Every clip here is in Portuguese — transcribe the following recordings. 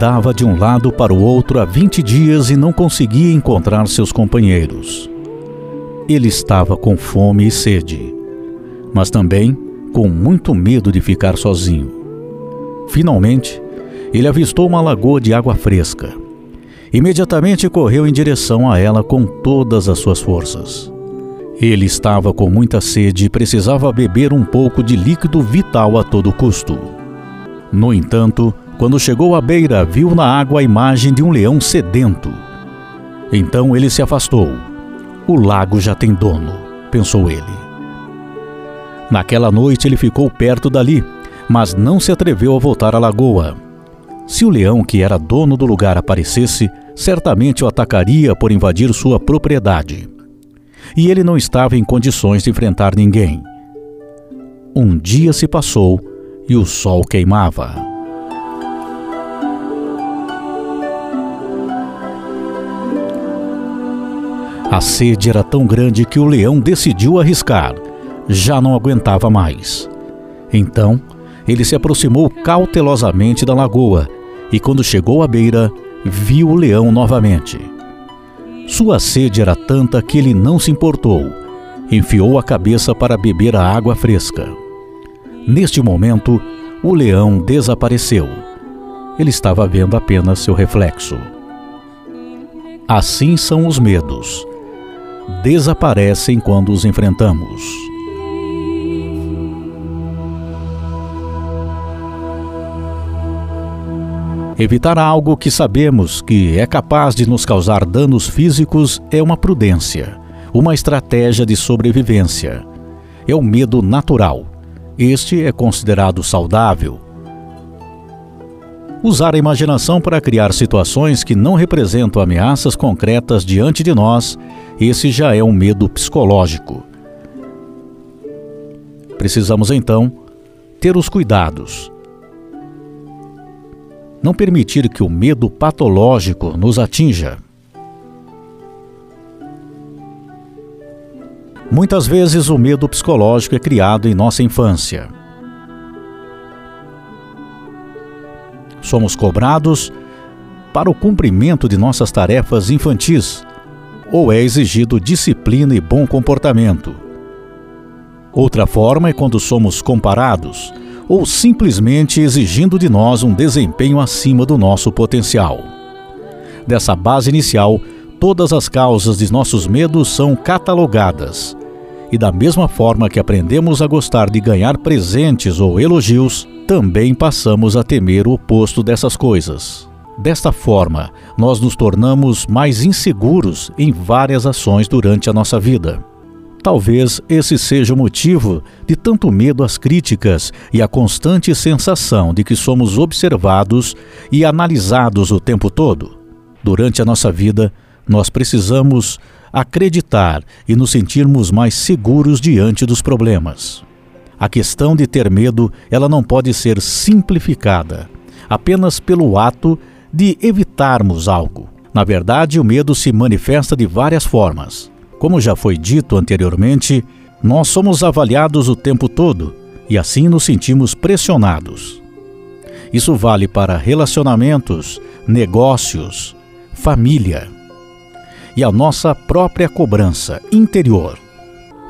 andava de um lado para o outro há 20 dias e não conseguia encontrar seus companheiros. Ele estava com fome e sede, mas também com muito medo de ficar sozinho. Finalmente, ele avistou uma lagoa de água fresca. Imediatamente correu em direção a ela com todas as suas forças. Ele estava com muita sede e precisava beber um pouco de líquido vital a todo custo. No entanto, quando chegou à beira, viu na água a imagem de um leão sedento. Então ele se afastou. O lago já tem dono, pensou ele. Naquela noite ele ficou perto dali, mas não se atreveu a voltar à lagoa. Se o leão que era dono do lugar aparecesse, certamente o atacaria por invadir sua propriedade e ele não estava em condições de enfrentar ninguém. Um dia se passou e o sol queimava. A sede era tão grande que o leão decidiu arriscar. Já não aguentava mais. Então, ele se aproximou cautelosamente da lagoa e, quando chegou à beira, viu o leão novamente. Sua sede era tanta que ele não se importou. Enfiou a cabeça para beber a água fresca. Neste momento, o leão desapareceu. Ele estava vendo apenas seu reflexo. Assim são os medos. Desaparecem quando os enfrentamos. Evitar algo que sabemos que é capaz de nos causar danos físicos é uma prudência, uma estratégia de sobrevivência. É o medo natural. Este é considerado saudável. Usar a imaginação para criar situações que não representam ameaças concretas diante de nós, esse já é um medo psicológico. Precisamos então ter os cuidados não permitir que o medo patológico nos atinja. Muitas vezes o medo psicológico é criado em nossa infância. Somos cobrados para o cumprimento de nossas tarefas infantis, ou é exigido disciplina e bom comportamento. Outra forma é quando somos comparados ou simplesmente exigindo de nós um desempenho acima do nosso potencial. Dessa base inicial, todas as causas de nossos medos são catalogadas. E da mesma forma que aprendemos a gostar de ganhar presentes ou elogios, também passamos a temer o oposto dessas coisas. Desta forma, nós nos tornamos mais inseguros em várias ações durante a nossa vida. Talvez esse seja o motivo de tanto medo às críticas e a constante sensação de que somos observados e analisados o tempo todo. Durante a nossa vida, nós precisamos acreditar e nos sentirmos mais seguros diante dos problemas. A questão de ter medo, ela não pode ser simplificada apenas pelo ato de evitarmos algo. Na verdade, o medo se manifesta de várias formas. Como já foi dito anteriormente, nós somos avaliados o tempo todo e assim nos sentimos pressionados. Isso vale para relacionamentos, negócios, família e a nossa própria cobrança interior.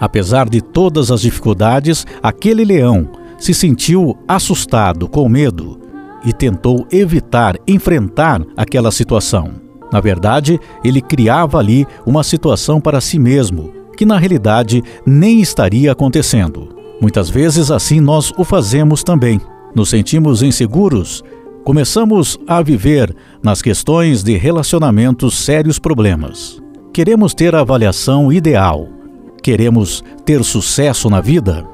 Apesar de todas as dificuldades, aquele leão se sentiu assustado, com medo, e tentou evitar enfrentar aquela situação. Na verdade, ele criava ali uma situação para si mesmo, que na realidade nem estaria acontecendo. Muitas vezes assim nós o fazemos também. Nos sentimos inseguros, começamos a viver nas questões de relacionamentos sérios problemas. Queremos ter a avaliação ideal. Queremos ter sucesso na vida.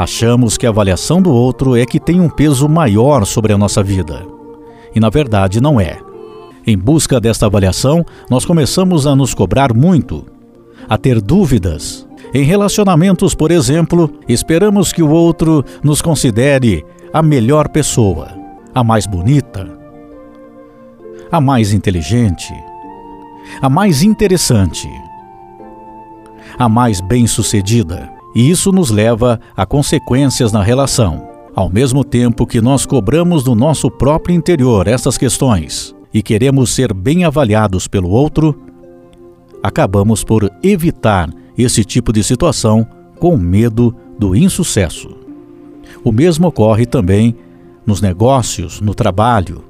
Achamos que a avaliação do outro é que tem um peso maior sobre a nossa vida. E na verdade não é. Em busca desta avaliação, nós começamos a nos cobrar muito, a ter dúvidas. Em relacionamentos, por exemplo, esperamos que o outro nos considere a melhor pessoa, a mais bonita, a mais inteligente, a mais interessante, a mais bem-sucedida. E isso nos leva a consequências na relação. Ao mesmo tempo que nós cobramos do nosso próprio interior essas questões e queremos ser bem avaliados pelo outro, acabamos por evitar esse tipo de situação com medo do insucesso. O mesmo ocorre também nos negócios, no trabalho,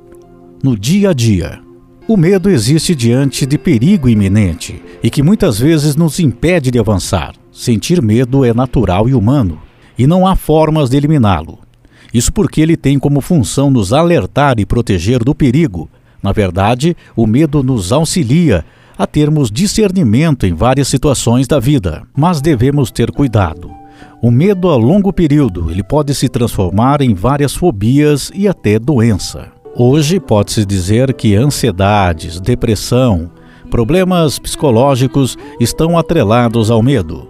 no dia a dia. O medo existe diante de perigo iminente e que muitas vezes nos impede de avançar. Sentir medo é natural e humano e não há formas de eliminá-lo. Isso porque ele tem como função nos alertar e proteger do perigo. Na verdade, o medo nos auxilia a termos discernimento em várias situações da vida, mas devemos ter cuidado. O medo a longo período, ele pode se transformar em várias fobias e até doença. Hoje pode-se dizer que ansiedades, depressão, problemas psicológicos estão atrelados ao medo.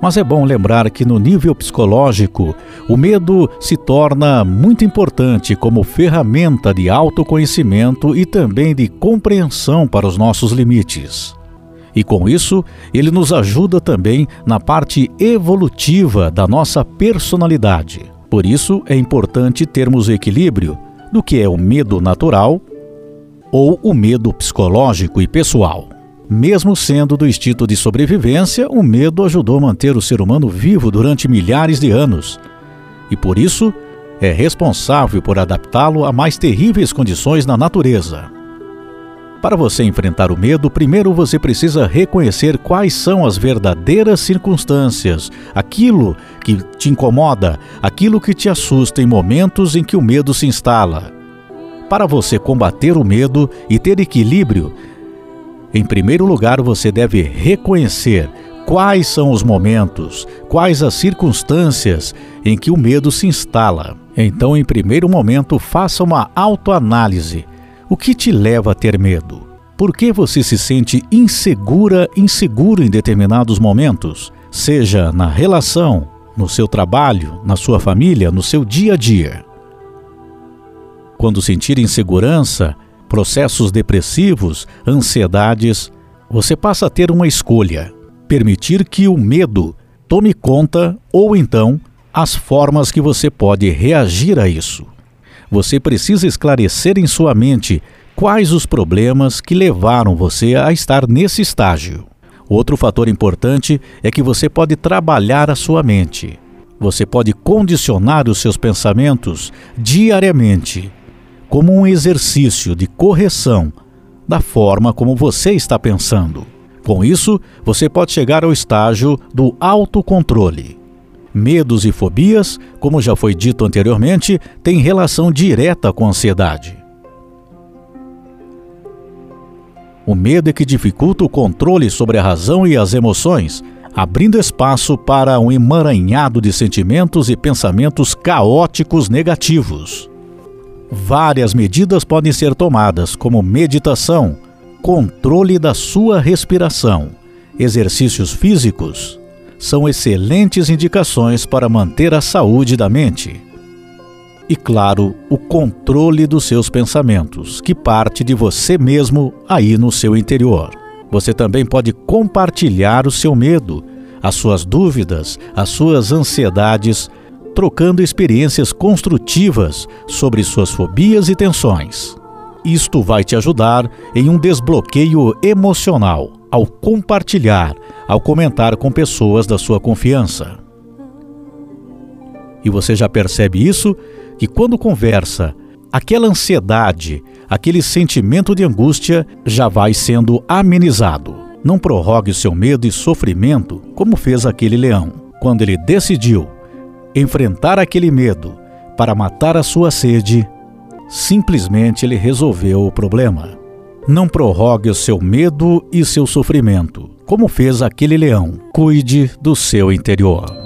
Mas é bom lembrar que no nível psicológico, o medo se torna muito importante como ferramenta de autoconhecimento e também de compreensão para os nossos limites. E com isso, ele nos ajuda também na parte evolutiva da nossa personalidade. Por isso, é importante termos equilíbrio do que é o medo natural ou o medo psicológico e pessoal. Mesmo sendo do instinto de sobrevivência, o medo ajudou a manter o ser humano vivo durante milhares de anos. E por isso, é responsável por adaptá-lo a mais terríveis condições na natureza. Para você enfrentar o medo, primeiro você precisa reconhecer quais são as verdadeiras circunstâncias, aquilo que te incomoda, aquilo que te assusta em momentos em que o medo se instala. Para você combater o medo e ter equilíbrio, em primeiro lugar, você deve reconhecer quais são os momentos, quais as circunstâncias em que o medo se instala. Então, em primeiro momento, faça uma autoanálise. O que te leva a ter medo? Por que você se sente insegura, inseguro em determinados momentos? Seja na relação, no seu trabalho, na sua família, no seu dia a dia. Quando sentir insegurança, processos depressivos, ansiedades, você passa a ter uma escolha: permitir que o medo tome conta ou então as formas que você pode reagir a isso. Você precisa esclarecer em sua mente quais os problemas que levaram você a estar nesse estágio. Outro fator importante é que você pode trabalhar a sua mente. Você pode condicionar os seus pensamentos diariamente como um exercício de correção da forma como você está pensando. Com isso, você pode chegar ao estágio do autocontrole. Medos e fobias, como já foi dito anteriormente, têm relação direta com a ansiedade. O medo é que dificulta o controle sobre a razão e as emoções, abrindo espaço para um emaranhado de sentimentos e pensamentos caóticos negativos. Várias medidas podem ser tomadas, como meditação, controle da sua respiração, exercícios físicos. São excelentes indicações para manter a saúde da mente. E claro, o controle dos seus pensamentos, que parte de você mesmo aí no seu interior. Você também pode compartilhar o seu medo, as suas dúvidas, as suas ansiedades trocando experiências construtivas sobre suas fobias e tensões. Isto vai te ajudar em um desbloqueio emocional ao compartilhar, ao comentar com pessoas da sua confiança. E você já percebe isso? Que quando conversa, aquela ansiedade, aquele sentimento de angústia já vai sendo amenizado. Não prorrogue seu medo e sofrimento como fez aquele leão, quando ele decidiu enfrentar aquele medo para matar a sua sede, simplesmente ele resolveu o problema. Não prorrogue o seu medo e seu sofrimento, como fez aquele leão. Cuide do seu interior.